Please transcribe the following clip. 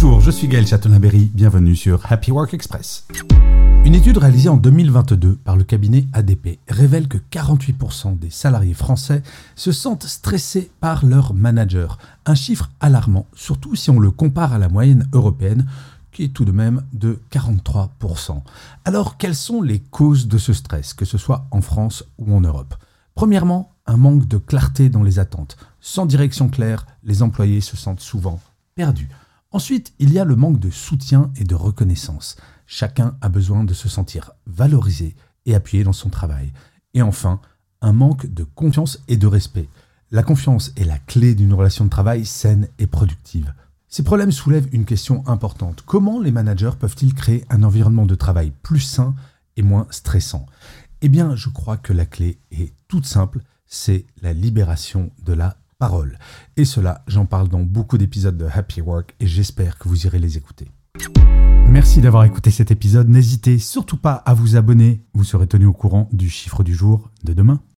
Bonjour, je suis Gaël Chatonaberry, bienvenue sur Happy Work Express. Une étude réalisée en 2022 par le cabinet ADP révèle que 48% des salariés français se sentent stressés par leur manager, un chiffre alarmant, surtout si on le compare à la moyenne européenne qui est tout de même de 43%. Alors quelles sont les causes de ce stress, que ce soit en France ou en Europe? Premièrement, un manque de clarté dans les attentes. Sans direction claire, les employés se sentent souvent perdus. Ensuite, il y a le manque de soutien et de reconnaissance. Chacun a besoin de se sentir valorisé et appuyé dans son travail. Et enfin, un manque de confiance et de respect. La confiance est la clé d'une relation de travail saine et productive. Ces problèmes soulèvent une question importante. Comment les managers peuvent-ils créer un environnement de travail plus sain et moins stressant? Eh bien, je crois que la clé est toute simple, c'est la libération de la parole. Et cela, j'en parle dans beaucoup d'épisodes de Happy Work et j'espère que vous irez les écouter. Merci d'avoir écouté cet épisode. N'hésitez surtout pas à vous abonner. Vous serez tenu au courant du chiffre du jour de demain.